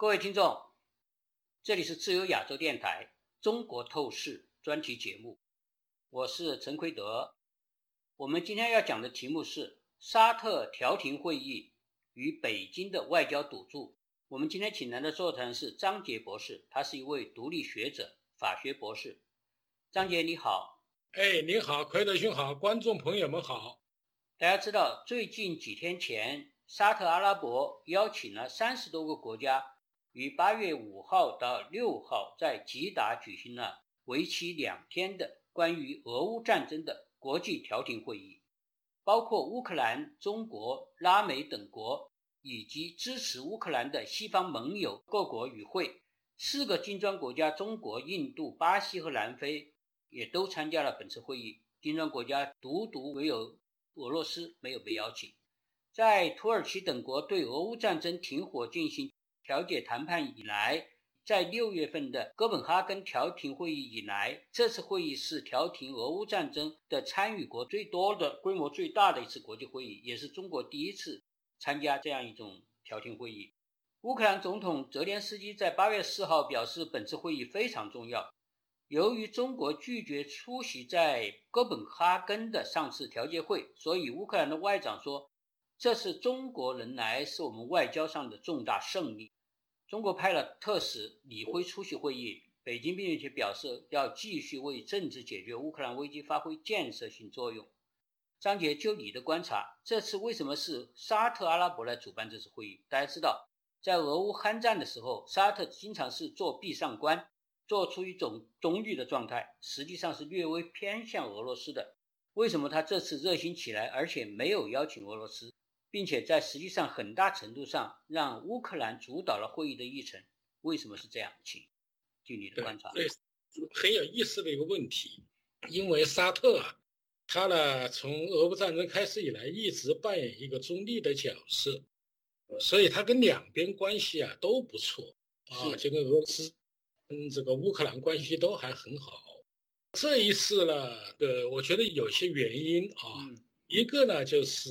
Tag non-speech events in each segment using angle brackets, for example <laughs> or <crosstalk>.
各位听众，这里是自由亚洲电台《中国透视》专题节目，我是陈奎德。我们今天要讲的题目是沙特调停会议与北京的外交赌注。我们今天请来的座谈是张杰博士，他是一位独立学者、法学博士。张杰你好，哎，你好，奎德兄好，观众朋友们好。大家知道，最近几天前，沙特阿拉伯邀请了三十多个国家。于八月五号到六号在吉达举行了为期两天的关于俄乌战争的国际调停会议，包括乌克兰、中国、拉美等国以及支持乌克兰的西方盟友各国与会。四个金砖国家——中国、印度、巴西和南非——也都参加了本次会议。金砖国家独独唯有俄罗斯没有被邀请。在土耳其等国对俄乌战争停火进行。调解谈判以来，在六月份的哥本哈根调停会议以来，这次会议是调停俄乌战争的参与国最多的、规模最大的一次国际会议，也是中国第一次参加这样一种调停会议。乌克兰总统泽连斯基在八月四号表示，本次会议非常重要。由于中国拒绝出席在哥本哈根的上次调解会，所以乌克兰的外长说，这是中国人来是我们外交上的重大胜利。中国派了特使李辉出席会议，北京并且表示要继续为政治解决乌克兰危机发挥建设性作用。张杰，就你的观察，这次为什么是沙特阿拉伯来主办这次会议？大家知道，在俄乌酣战的时候，沙特经常是做壁上观，做出一种中立的状态，实际上是略微偏向俄罗斯的。为什么他这次热心起来，而且没有邀请俄罗斯？并且在实际上很大程度上让乌克兰主导了会议的议程，为什么是这样？请据你的观察。对，很有意思的一个问题，因为沙特啊，他呢从俄乌战争开始以来一直扮演一个中立的角色，所以他跟两边关系啊都不错啊，就跟俄罗斯、跟这个乌克兰关系都还很好。这一次呢，呃，我觉得有些原因啊。一个呢，就是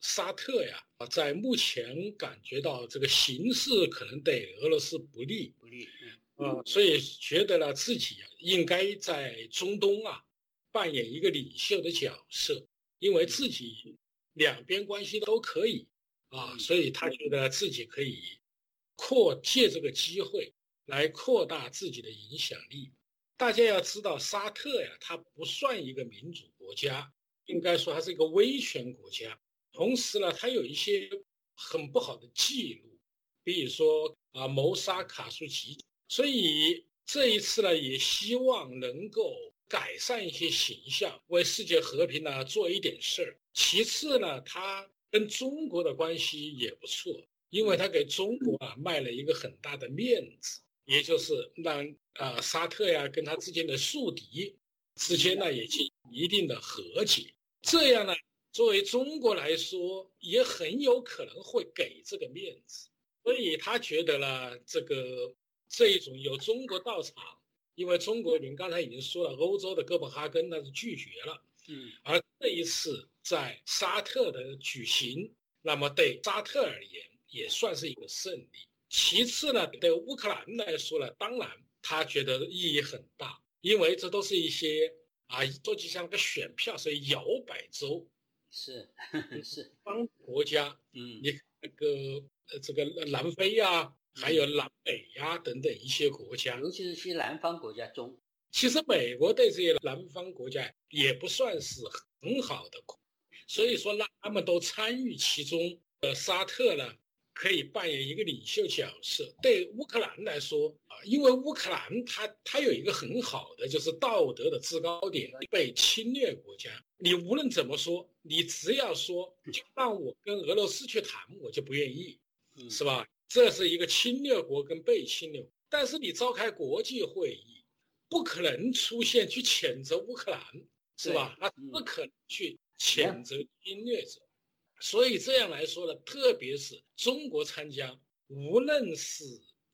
沙特呀，在目前感觉到这个形势可能对俄罗斯不利，不利，啊，所以觉得呢自己应该在中东啊扮演一个领袖的角色，因为自己两边关系都可以啊，所以他觉得自己可以扩借这个机会来扩大自己的影响力。大家要知道，沙特呀，它不算一个民主国家。应该说，它是一个威权国家，同时呢，它有一些很不好的记录，比如说啊，谋杀卡舒吉，所以这一次呢，也希望能够改善一些形象，为世界和平呢做一点事儿。其次呢，它跟中国的关系也不错，因为它给中国啊卖了一个很大的面子，也就是让啊沙特呀跟他之间的宿敌之间呢也进一定的和解。这样呢，作为中国来说，也很有可能会给这个面子，所以他觉得呢，这个这一种有中国到场，因为中国您刚才已经说了，欧洲的哥本哈根那是拒绝了，嗯，而这一次在沙特的举行，那么对沙特而言也算是一个胜利。其次呢，对乌克兰来说呢，当然他觉得意义很大，因为这都是一些。啊，做就像个选票，所以摇摆州是是帮国家，嗯，你那个呃这个南非呀，还有南美呀等等一些国家，尤其是些南方国家中，其实美国对这些南方国家也不算是很好的，所以说让他们都参与其中。呃，沙特呢？可以扮演一个领袖角色。对乌克兰来说啊，因为乌克兰它它有一个很好的就是道德的制高点，被侵略国家，你无论怎么说，你只要说就让我跟俄罗斯去谈，我就不愿意，是吧？这是一个侵略国跟被侵略。但是你召开国际会议，不可能出现去谴责乌克兰，是吧？他不可能去谴责侵略者。所以这样来说呢，特别是中国参加，无论是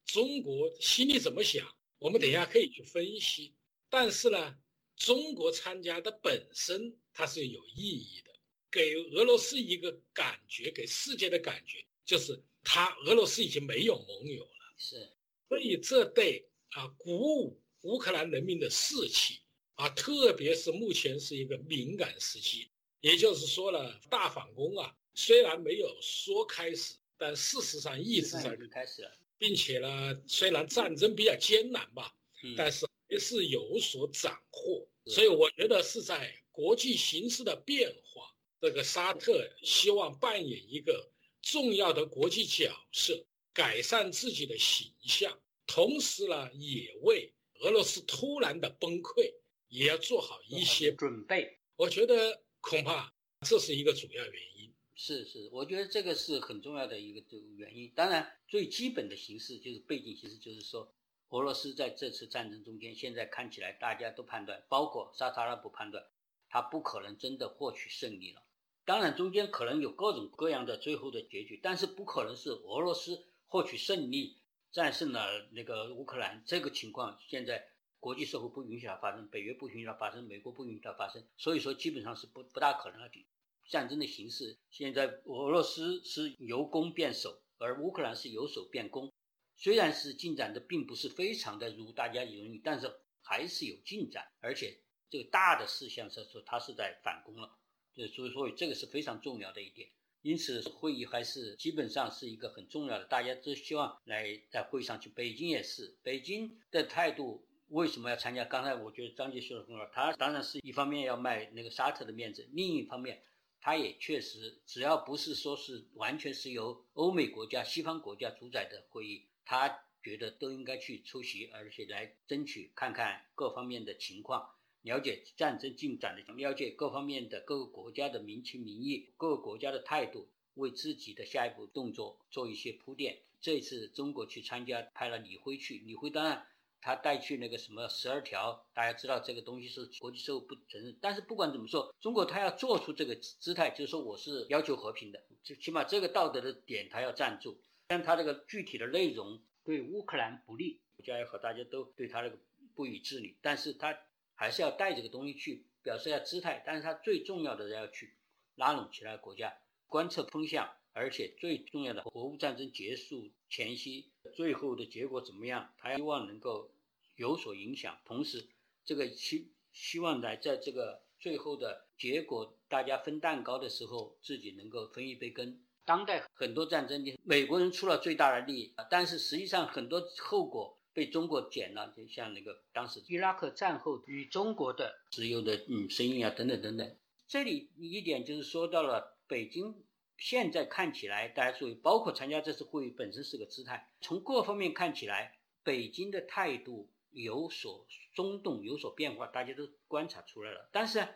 中国心里怎么想，我们等一下可以去分析。但是呢，中国参加的本身它是有意义的，给俄罗斯一个感觉，给世界的感觉就是，他俄罗斯已经没有盟友了，是，所以这对啊鼓舞乌克兰人民的士气啊，特别是目前是一个敏感时期，也就是说呢，大反攻啊，虽然没有说开始，但事实上一直在开始，并且呢，虽然战争比较艰难吧，但是还是有所斩获。所以我觉得是在国际形势的变化，这个沙特希望扮演一个重要的国际角色，改善自己的形象，同时呢，也为俄罗斯突然的崩溃也要做好一些准备。我觉得恐怕这是一个主要原因。是是，我觉得这个是很重要的一个这个原因。当然，最基本的形式就是背景形式，就是说。俄罗斯在这次战争中间，现在看起来大家都判断，包括沙特阿拉伯判断，他不可能真的获取胜利了。当然，中间可能有各种各样的最后的结局，但是不可能是俄罗斯获取胜利，战胜了那个乌克兰。这个情况现在国际社会不允许它发生，北约不允许它发生，美国不允许它发生，所以说基本上是不不大可能的。战争的形势现在俄罗斯是由攻变守，而乌克兰是由守变攻。虽然是进展的并不是非常的如大家容易，但是还是有进展，而且这个大的事项是说它是在反攻了，就所以说这个是非常重要的一点。因此会议还是基本上是一个很重要的，大家都希望来在会上去。北京也是，北京的态度为什么要参加？刚才我觉得张杰说的很好，他当然是一方面要卖那个沙特的面子，另一方面他也确实只要不是说是完全是由欧美国家、西方国家主宰的会议。他觉得都应该去出席，而且来争取看看各方面的情况，了解战争进展的，了解各方面的各个国家的民情民意，各个国家的态度，为自己的下一步动作做一些铺垫。这次中国去参加，派了李辉去，李辉当然他带去那个什么十二条，大家知道这个东西是国际社会不承认，但是不管怎么说，中国他要做出这个姿态，就是说我是要求和平的，最起码这个道德的点他要站住。但他这个具体的内容对乌克兰不利，国家也好，大家都对他这个不予置理。但是他还是要带这个东西去表示一下姿态。但是他最重要的要去拉拢其他国家，观测风向，而且最重要的，俄乌战争结束前夕最后的结果怎么样？他希望能够有所影响。同时，这个希希望来在这个最后的结果，大家分蛋糕的时候，自己能够分一杯羹。当代很多战争，美国人出了最大的力，但是实际上很多后果被中国捡了，就像那个当时伊拉克战后与中国的石油的嗯生意啊等等等等。这里一点就是说到了北京现在看起来，大家注意，包括参加这次会议本身是个姿态，从各方面看起来，北京的态度有所松动，有所变化，大家都观察出来了，但是。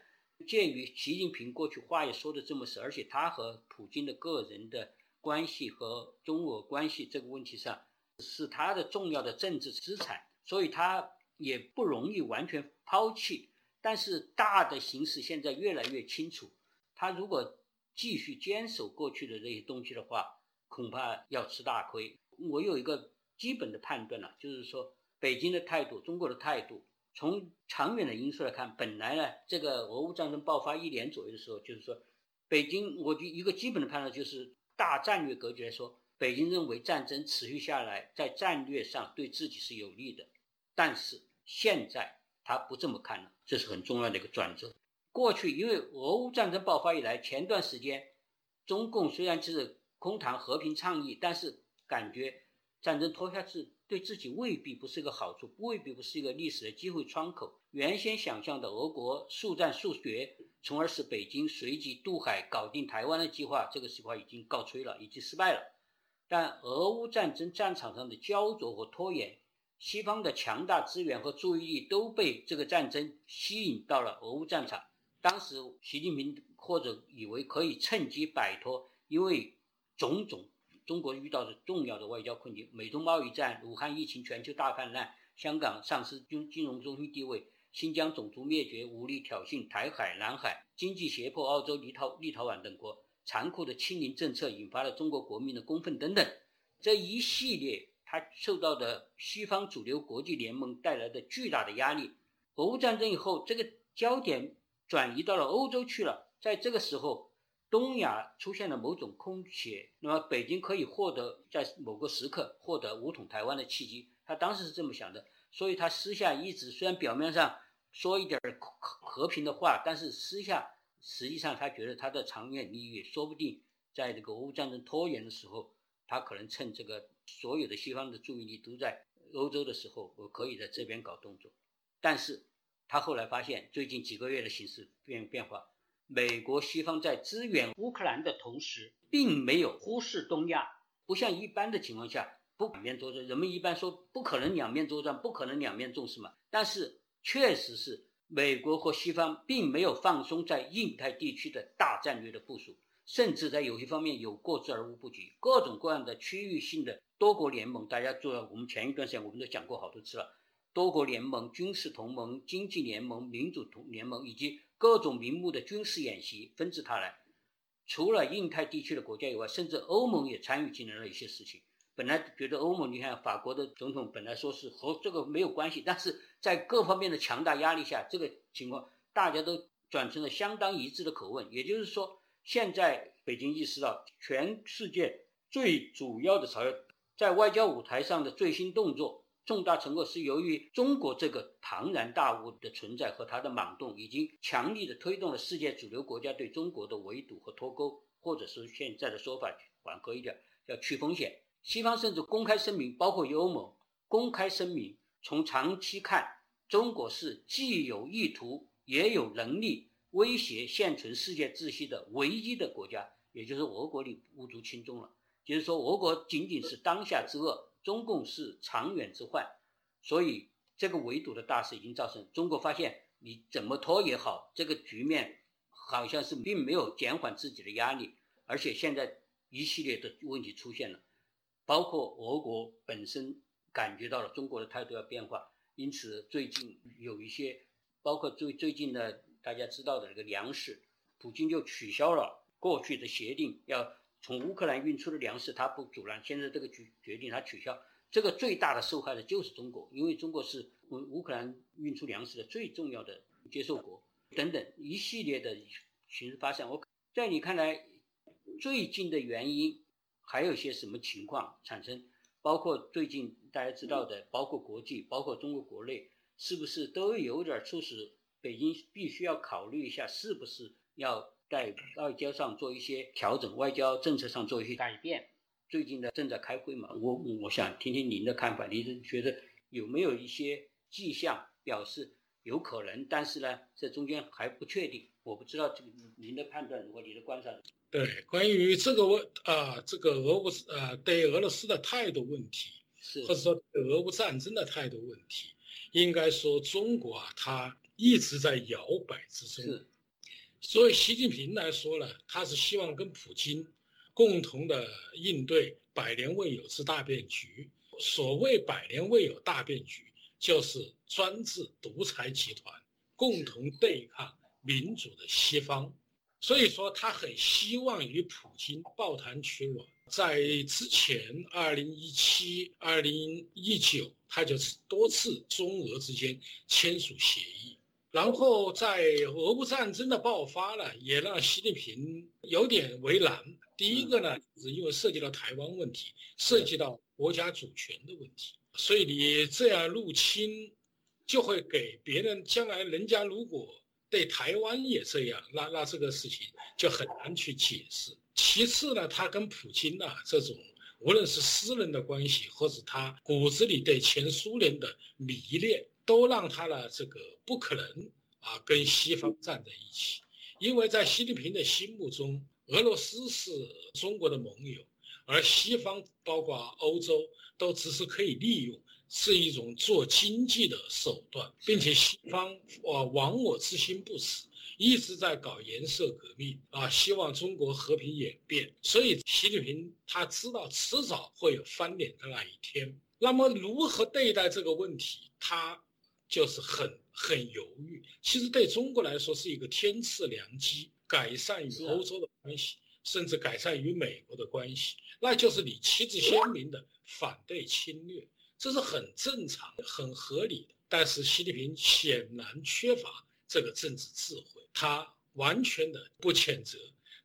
鉴于习近平过去话也说的这么实，而且他和普京的个人的关系和中俄关系这个问题上是他的重要的政治资产，所以他也不容易完全抛弃。但是大的形势现在越来越清楚，他如果继续坚守过去的这些东西的话，恐怕要吃大亏。我有一个基本的判断了，就是说北京的态度，中国的态度。从长远的因素来看，本来呢，这个俄乌战争爆发一年左右的时候，就是说，北京，我就一个基本的判断就是，大战略格局来说，北京认为战争持续下来，在战略上对自己是有利的。但是现在他不这么看了，这是很重要的一个转折。过去因为俄乌战争爆发以来，前段时间，中共虽然是空谈和平倡议，但是感觉战争拖下去。对自己未必不是一个好处，未必不是一个历史的机会窗口。原先想象的俄国速战速决，从而使北京随即渡海搞定台湾的计划，这个计划已经告吹了，已经失败了。但俄乌战争战场上的焦灼和拖延，西方的强大资源和注意力都被这个战争吸引到了俄乌战场。当时习近平或者以为可以趁机摆脱，因为种种。中国遇到的重要的外交困境：美中贸易战、武汉疫情、全球大泛滥、香港丧失金金融中心地位、新疆种族灭绝、武力挑衅台海、南海、经济胁迫澳洲、立陶立陶宛等国、残酷的清零政策引发了中国国民的公愤等等，这一系列他受到的西方主流国际联盟带来的巨大的压力。俄乌战争以后，这个焦点转移到了欧洲去了，在这个时候。东亚出现了某种空缺，那么北京可以获得在某个时刻获得武统台湾的契机。他当时是这么想的，所以他私下一直虽然表面上说一点和平的话，但是私下实际上他觉得他的长远利益说不定在这个俄乌战争拖延的时候，他可能趁这个所有的西方的注意力都在欧洲的时候，我可以在这边搞动作。但是他后来发现，最近几个月的形势变变化，美国西方在支援乌克兰的同时，并没有忽视东亚，不像一般的情况下。不两面作战，人们一般说不可能两面作战，不可能两面重视嘛。但是确实是美国和西方并没有放松在印太地区的大战略的部署，甚至在有些方面有过之而无不及。各种各样的区域性的多国联盟，大家做了，我们前一段时间我们都讲过好多次了。多国联盟、军事同盟、经济联盟、民主同联盟以及各种名目的军事演习纷至沓来。除了印太地区的国家以外，甚至欧盟也参与进来了一些事情。本来觉得欧盟，你看法国的总统本来说是和这个没有关系，但是在各方面的强大压力下，这个情况大家都转成了相当一致的口吻。也就是说，现在北京意识到，全世界最主要的朝在外交舞台上的最新动作、重大成果，是由于中国这个庞然大物的存在和它的莽动，已经强力的推动了世界主流国家对中国的围堵和脱钩，或者是现在的说法缓和一点，叫去风险。西方甚至公开声明，包括欧盟公开声明，从长期看，中国是既有意图也有能力威胁现存世界秩序的唯一的国家，也就是俄国里无足轻重了。就是说，俄国仅仅是当下之恶，中共是长远之患。所以，这个围堵的大事已经造成。中国发现，你怎么拖也好，这个局面好像是并没有减缓自己的压力，而且现在一系列的问题出现了。包括俄国本身感觉到了中国的态度要变化，因此最近有一些，包括最最近的大家知道的这个粮食，普京就取消了过去的协定，要从乌克兰运出的粮食他不阻拦，现在这个决决定他取消，这个最大的受害的就是中国，因为中国是乌乌克兰运出粮食的最重要的接受国，等等一系列的形势发展，我在你看来最近的原因。还有些什么情况产生？包括最近大家知道的，包括国际，包括中国国内，是不是都有点促使北京必须要考虑一下，是不是要在外交上做一些调整，外交政策上做一些改变？最近呢正在开会嘛，我我想听听您的看法，您是觉得有没有一些迹象表示有可能？但是呢，这中间还不确定，我不知道这个您的判断或你的观察。对，关于这个问啊，这个俄乌呃对俄罗斯的态度问题，是或者说俄乌战争的态度问题，应该说中国啊，它一直在摇摆之中。是，所以习近平来说呢，他是希望跟普京共同的应对百年未有之大变局。所谓百年未有大变局，就是专制独裁集团共同对抗民主的西方。所以说，他很希望与普京抱团取暖。在之前，二零一七、二零一九，他就多次中俄之间签署协议。然后，在俄乌战争的爆发呢，也让习近平有点为难。第一个呢，是因为涉及到台湾问题，涉及到国家主权的问题，所以你这样入侵，就会给别人将来人家如果。对台湾也这样，那那这个事情就很难去解释。其次呢，他跟普京啊这种，无论是私人的关系，或者他骨子里对前苏联的迷恋，都让他呢这个不可能啊跟西方站在一起。因为在习近平的心目中，俄罗斯是中国的盟友，而西方包括欧洲都只是可以利用。是一种做经济的手段，并且西方啊亡我之心不死，一直在搞颜色革命啊，希望中国和平演变。所以习近平他知道迟早会有翻脸的那一天。那么如何对待这个问题，他就是很很犹豫。其实对中国来说是一个天赐良机，改善与欧洲的关系，甚至改善与美国的关系，那就是你旗帜鲜明的反对侵略。这是很正常、很合理的，但是习近平显然缺乏这个政治智慧，他完全的不谴责，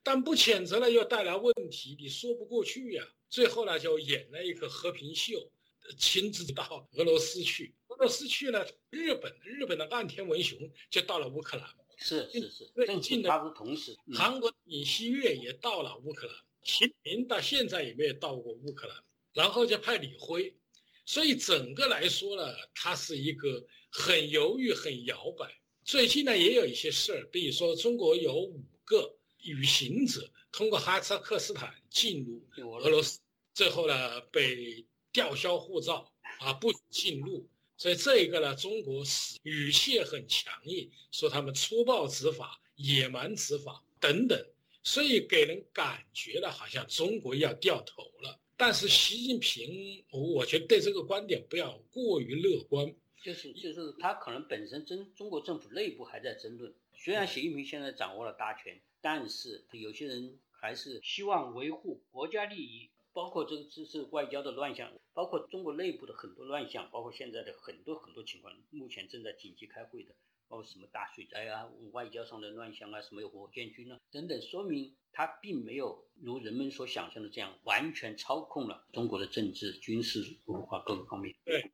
但不谴责呢又带来问题，你说不过去呀。最后呢，就演了一个和平秀，亲自到俄罗斯去。俄罗斯去了，日本日本的岸田文雄就到了乌克兰。是是是，最近的他是同时，韩国尹锡悦也到了乌克兰，习近平到现在也没有到过乌克兰。然后就派李辉，所以整个来说呢，他是一个很犹豫、很摇摆。最近呢，也有一些事儿，比如说中国有五个旅行者通过哈萨克斯坦进入俄罗斯，最后呢被吊销护照啊，不许进入。所以这一个呢，中国是语气很强硬，说他们粗暴执法、野蛮执法等等，所以给人感觉呢好像中国要掉头了。但是习近平，我我觉得对这个观点不要过于乐观。就是就是他可能本身中中国政府内部还在争论，虽然习近平现在掌握了大权，但是有些人还是希望维护国家利益，包括这个这是外交的乱象，包括中国内部的很多乱象，包括现在的很多很多情况，目前正在紧急开会的，包括什么大水灾啊、外交上的乱象啊、什么火箭军啊等等，说明他并没有如人们所想象的这样完全操控了中国的政治、军事、文化各个方面。对。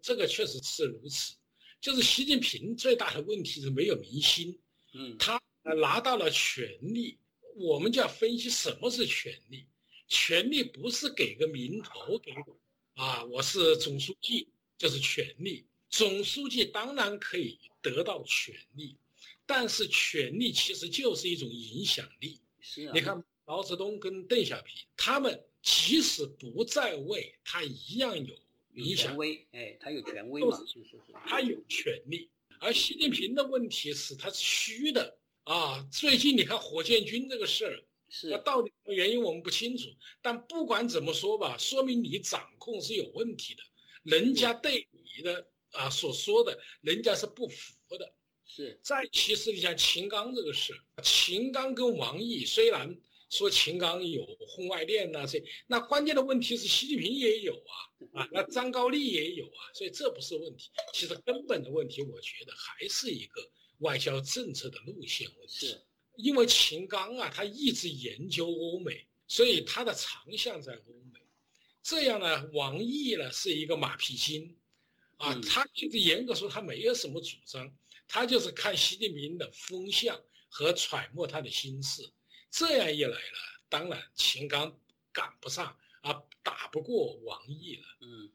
这个确实是如此，就是习近平最大的问题是没有民心。嗯，他拿到了权力，我们就要分析什么是权力。权力不是给个名头给我，啊，我是总书记就是权力。总书记当然可以得到权力，但是权力其实就是一种影响力。是啊，你看毛泽东跟邓小平，他们即使不在位，他一样有。有权威，哎，他有权威嘛？是是是，他有权利。而习近平的问题是，他是虚的啊。最近你看火箭军这个事儿，是那到底什么原因我们不清楚。但不管怎么说吧，说明你掌控是有问题的。人家对你的啊所说的，人家是不服的。是。再其次，你像秦刚这个事，秦刚跟王毅虽然。说秦刚有婚外恋呐，这那关键的问题是习近平也有啊，啊，那张高丽也有啊，所以这不是问题。其实根本的问题，我觉得还是一个外交政策的路线问题。是，因为秦刚啊，他一直研究欧美，所以他的长项在欧美。这样呢，王毅呢是一个马屁精，啊，他其实严格说他没有什么主张，他就是看习近平的风向和揣摩他的心思。这样一来呢，当然秦刚赶不上啊，打不过王毅了。嗯，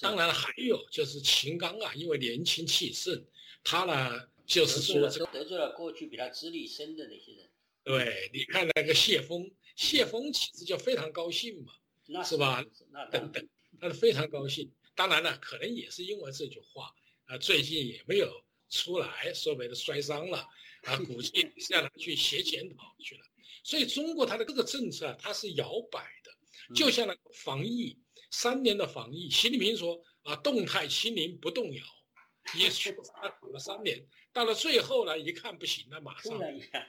当然还有就是秦刚啊，因为年轻气盛，他呢就是说得罪了过去比他资历深的那些人。对，你看那个谢峰，谢峰其实就非常高兴嘛，是吧？那等等，他是非常高兴。当然了，可能也是因为这句话啊，最近也没有出来，说白了摔伤了啊，估计是要拿去写检讨去了。所以中国它的各个政策啊，它是摇摆的，就像那个防疫三年的防疫，习近平说啊，动态清零不动摇，也去他搞了三年，到了最后呢，一看不行了，马上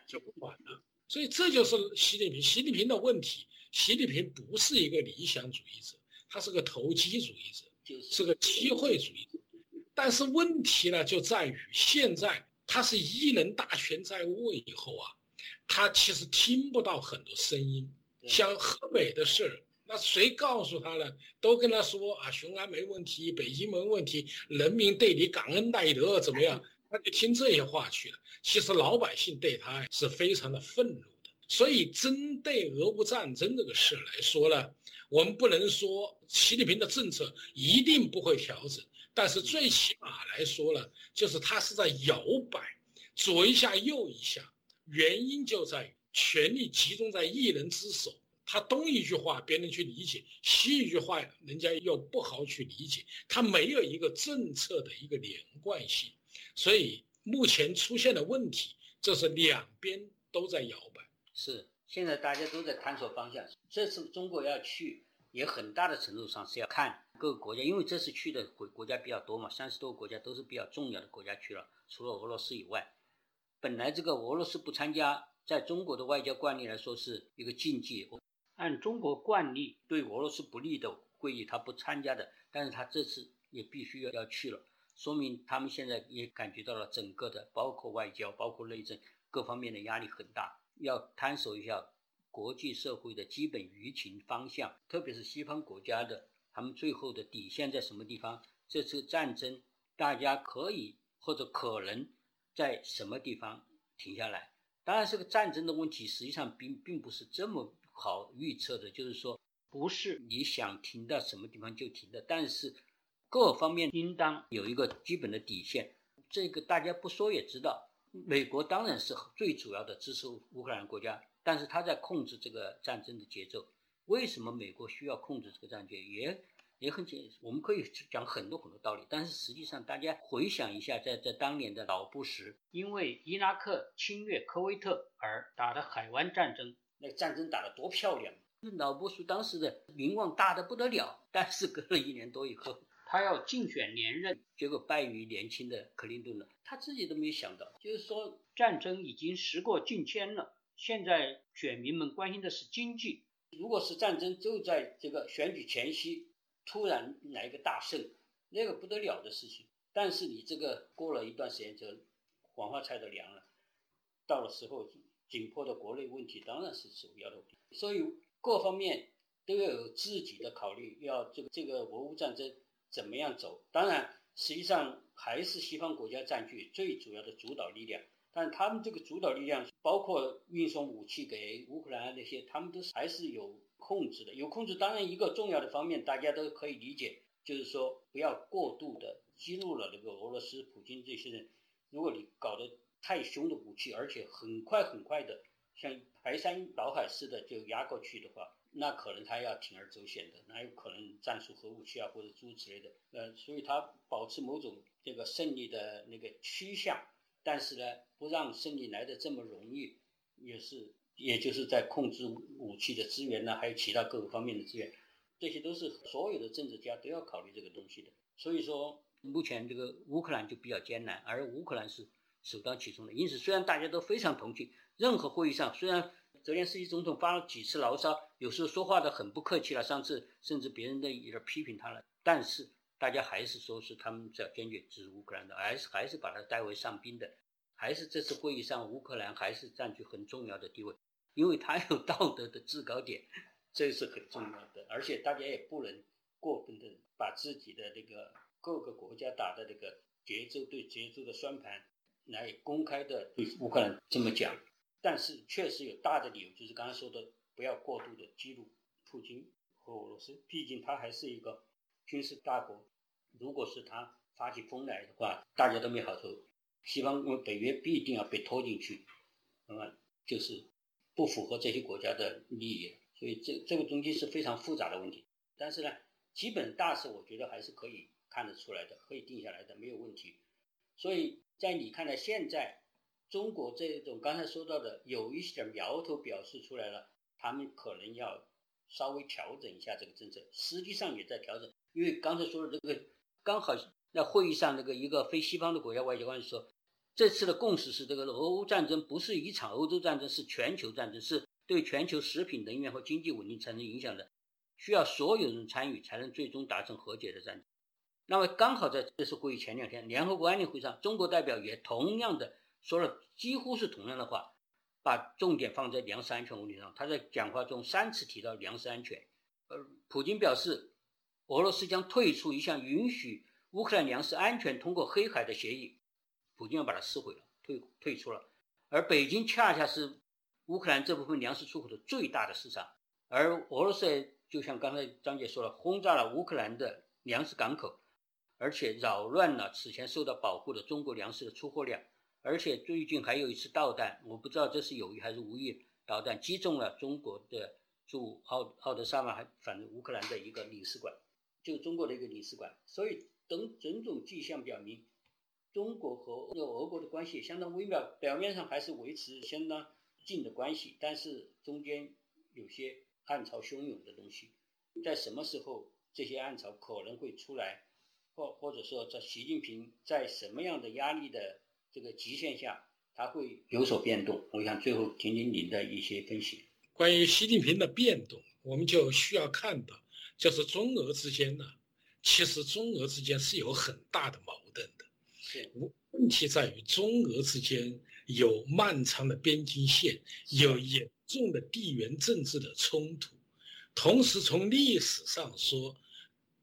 就不管了。所以这就是习近平，习近平的问题。习近平不是一个理想主义者，他是个投机主义者，是个机会主义者。但是问题呢，就在于现在他是一人大权在握以后啊。他其实听不到很多声音，像河北的事那谁告诉他呢？都跟他说啊，雄安没问题，北京没问题，人民对你感恩戴德，怎么样？他就听这些话去了。其实老百姓对他是非常的愤怒的。所以，针对俄乌战争这个事来说呢，我们不能说习近平的政策一定不会调整，但是最起码来说呢，就是他是在摇摆，左一下右一下。原因就在于权力集中在一人之手，他东一句话别人去理解，西一句话人家又不好去理解，他没有一个政策的一个连贯性，所以目前出现的问题，这是两边都在摇摆。是，现在大家都在探索方向。这次中国要去，也很大的程度上是要看各个国家，因为这次去的国国家比较多嘛，三十多个国家都是比较重要的国家去了，除了俄罗斯以外。本来这个俄罗斯不参加，在中国的外交惯例来说是一个禁忌。按中国惯例，对俄罗斯不利的会议他不参加的，但是他这次也必须要要去了，说明他们现在也感觉到了整个的，包括外交、包括内政各方面的压力很大。要探索一下国际社会的基本舆情方向，特别是西方国家的他们最后的底线在什么地方？这次战争大家可以或者可能在什么地方停下来？当然，这个战争的问题实际上并并不是这么好预测的，就是说不是你想停到什么地方就停的，但是各方面应当有一个基本的底线。这个大家不说也知道，美国当然是最主要的支持乌克兰国家，但是他在控制这个战争的节奏。为什么美国需要控制这个战争？也也很简，我们可以讲很多很多道理。但是实际上，大家回想一下，在在当年的老布什因为伊拉克侵略科威特而打的海湾战争，那战争打得多漂亮！老布什当时的名望大得不得了，但是隔了一年多以后。他要竞选连任，结果败于年轻的克林顿了。他自己都没想到，就是说战争已经时过境迁了，现在选民们关心的是经济。如果是战争就在这个选举前夕突然来一个大胜，那个不得了的事情。但是你这个过了一段时间之后，黄花菜都凉了，到了时候紧迫的国内问题当然是首要的。所以各方面都要有自己的考虑，要这个这个俄乌战争。怎么样走？当然，实际上还是西方国家占据最主要的主导力量。但他们这个主导力量，包括运送武器给乌克兰那些，他们都是还是有控制的。有控制，当然一个重要的方面，大家都可以理解，就是说不要过度的激怒了那个俄罗斯普京这些人。如果你搞得太凶的武器，而且很快很快的，像排山倒海似的就压过去的话。那可能他要铤而走险的，哪有可能战术核武器啊或者诸如此类的？呃，所以他保持某种这个胜利的那个趋向，但是呢，不让胜利来的这么容易，也是，也就是在控制武器的资源呢，还有其他各个方面的资源，这些都是所有的政治家都要考虑这个东西的。所以说，目前这个乌克兰就比较艰难，而乌克兰是首当其冲的。因此，虽然大家都非常同情，任何会议上虽然。泽连斯基总统发了几次牢骚，有时候说话的很不客气了。上次甚至别人都有点批评他了，但是大家还是说是他们在坚决支持乌克兰的，还是还是把他带为上宾的，还是这次会议上乌克兰还是占据很重要的地位，因为他有道德的制高点，这是很重要的。而且大家也不能过分的把自己的这个各个国家打的这个节奏对节奏的算盘来公开的对乌克兰这么讲。但是确实有大的理由，就是刚才说的，不要过度的激怒普京和俄罗斯，毕竟他还是一个军事大国。如果是他发起疯来的话，大家都没好受。西方北约必定要被拖进去，那么就是不符合这些国家的利益。所以这这个东西是非常复杂的问题。但是呢，基本大势我觉得还是可以看得出来的，可以定下来的，没有问题。所以在你看来，现在。中国这种刚才说到的有一些苗头表示出来了，他们可能要稍微调整一下这个政策，实际上也在调整。因为刚才说的这个，刚好在会议上那个一个非西方的国家外交官说，这次的共识是这个俄乌战争不是一场欧洲战争，是全球战争，是对全球食品、能源和经济稳定产生影响的，需要所有人参与才能最终达成和解的战争。那么刚好在这次会议前两天，联合国安理会上，中国代表也同样的。说了几乎是同样的话，把重点放在粮食安全问题上。他在讲话中三次提到粮食安全。呃，普京表示，俄罗斯将退出一项允许乌克兰粮食安全通过黑海的协议，普京要把它撕毁了，退退出了。而北京恰恰是乌克兰这部分粮食出口的最大的市场，而俄罗斯就像刚才张姐说了，轰炸了乌克兰的粮食港口，而且扰乱了此前受到保护的中国粮食的出货量。而且最近还有一次导弹，我不知道这是有意还是无意，导弹击中了中国的驻奥奥德萨嘛，还反正乌克兰的一个领事馆，就中国的一个领事馆。所以等种种迹象表明，中国和俄国的关系相当微妙，表面上还是维持相当近的关系，但是中间有些暗潮汹涌的东西。在什么时候这些暗潮可能会出来，或或者说在习近平在什么样的压力的？这个极限下，它会有所变动。我想最后听听您的一些分析。关于习近平的变动，我们就需要看到，就是中俄之间呢，其实中俄之间是有很大的矛盾的。是，问题在于中俄之间有漫长的边境线，有严重的地缘政治的冲突。同时，从历史上说，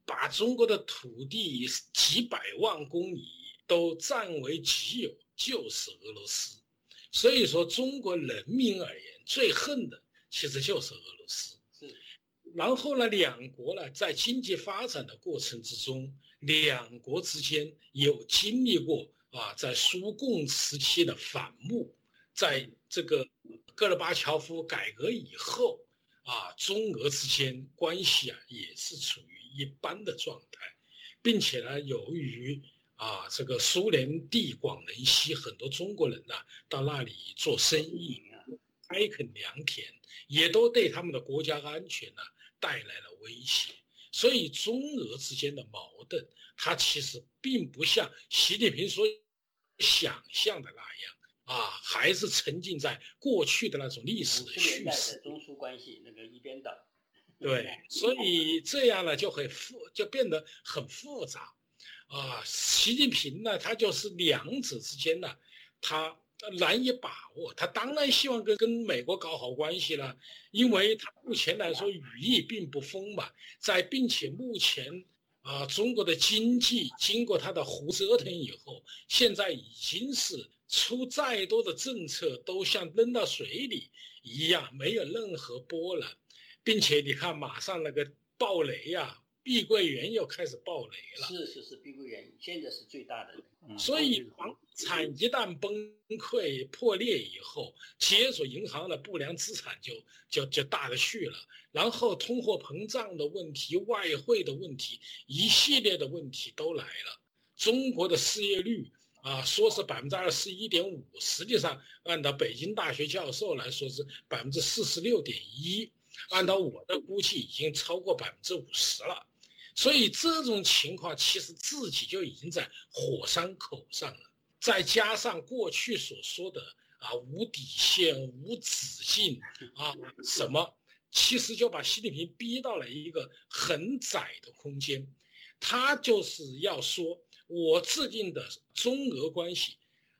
把中国的土地几百万公里都占为己有，就是俄罗斯。所以说，中国人民而言，最恨的其实就是俄罗斯。是。然后呢，两国呢，在经济发展的过程之中，两国之间有经历过啊，在苏共时期的反目，在这个戈尔巴乔夫改革以后。啊，中俄之间关系啊也是处于一般的状态，并且呢，由于啊这个苏联地广人稀，很多中国人呢到那里做生意啊，开垦良田，也都对他们的国家安全呢带来了威胁。所以，中俄之间的矛盾，它其实并不像习近平所想象的那样。啊，还是沉浸在过去的那种历史的叙事。中苏关系那个一边倒。对，所以这样呢就很复，就变得很复杂。啊，习近平呢，他就是两者之间呢，他难以把握。他当然希望跟跟美国搞好关系了，因为他目前来说羽翼并不丰满，在并且目前啊，中国的经济经过他的胡折腾以后，现在已经是。出再多的政策都像扔到水里一样，没有任何波澜，并且你看，马上那个暴雷呀，碧桂园又开始暴雷了。是是是，碧桂园现在是最大的。所以房产一旦崩溃破裂以后，企业所银行的不良资产就就就大的去了，然后通货膨胀的问题、外汇的问题，一系列的问题都来了。中国的失业率。啊，说是百分之二十一点五，实际上按照北京大学教授来说是百分之四十六点一，按照我的估计已经超过百分之五十了，所以这种情况其实自己就已经在火山口上了，再加上过去所说的啊无底线、无止境啊什么，其实就把习近平逼到了一个很窄的空间，他就是要说。我制定的中俄关系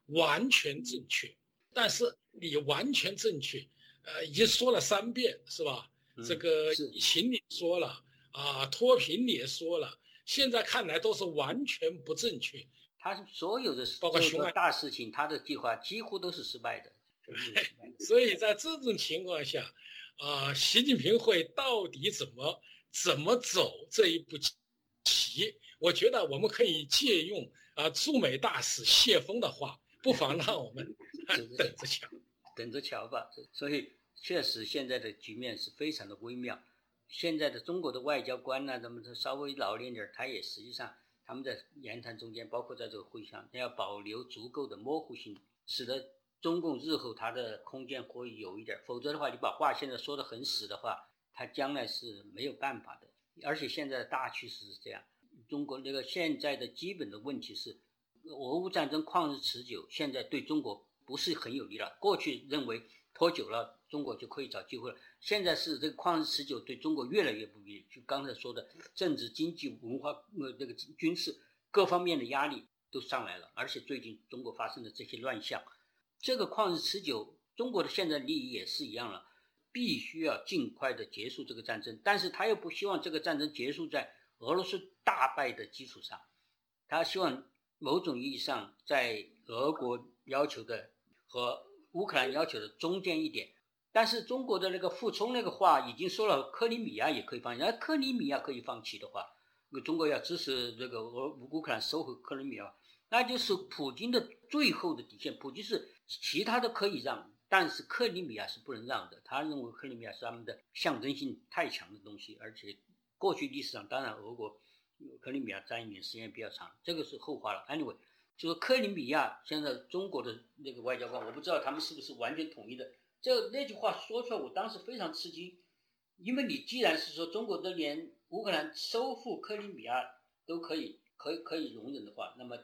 完全正确，但是你完全正确，呃，已经说了三遍是吧？这个疫情你说了啊，脱贫你也说了，现在看来都是完全不正确。他所有的包括熊大事情，他的计划几乎都是失败的。<laughs> 所以在这种情况下，啊，习近平会到底怎么怎么走这一步棋？我觉得我们可以借用啊驻美大使谢峰的话，不妨让我们 <laughs> 等着瞧，等着瞧吧。所以确实现在的局面是非常的微妙。现在的中国的外交官呢，他们稍微老练点，他也实际上他们在言谈中间，包括在这个会上，他要保留足够的模糊性，使得中共日后它的空间可以有一点。否则的话，你把话现在说的很死的话，他将来是没有办法的。而且现在的大趋势是这样。中国那个现在的基本的问题是，俄乌战争旷日持久，现在对中国不是很有利了。过去认为拖久了，中国就可以找机会了。现在是这个旷日持久对中国越来越不利。就刚才说的政治、经济、文化、呃，这个军事各方面的压力都上来了。而且最近中国发生的这些乱象，这个旷日持久，中国的现在利益也是一样了，必须要尽快的结束这个战争。但是他又不希望这个战争结束在。俄罗斯大败的基础上，他希望某种意义上在俄国要求的和乌克兰要求的中间一点。但是中国的那个傅聪那个话已经说了，克里米亚也可以放弃。而克里米亚可以放弃的话，那中国要支持这个俄乌克兰收回克里米亚，那就是普京的最后的底线。普京是其他的可以让，但是克里米亚是不能让的。他认为克里米亚是他们的象征性太强的东西，而且。过去历史上，当然俄国克里米亚占领时间比较长，这个是后话了。Anyway，就是克里米亚现在中国的那个外交官，我不知道他们是不是完全统一的。这那句话说出来，我当时非常吃惊，因为你既然是说中国的连乌克兰收复克里米亚都可以可以可以容忍的话，那么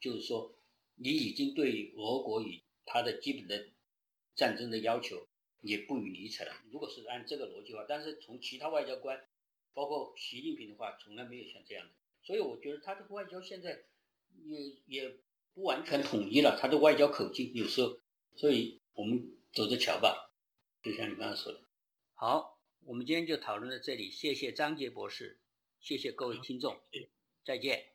就是说你已经对俄国与他的基本的战争的要求也不予理睬了。如果是按这个逻辑的话，但是从其他外交官。包括习近平的话，从来没有像这样的，所以我觉得他的外交现在也也不完全统一了，他的外交口径有时候所以我们走着瞧吧，就像你刚才说的。好，我们今天就讨论到这里，谢谢张杰博士，谢谢各位听众，再见。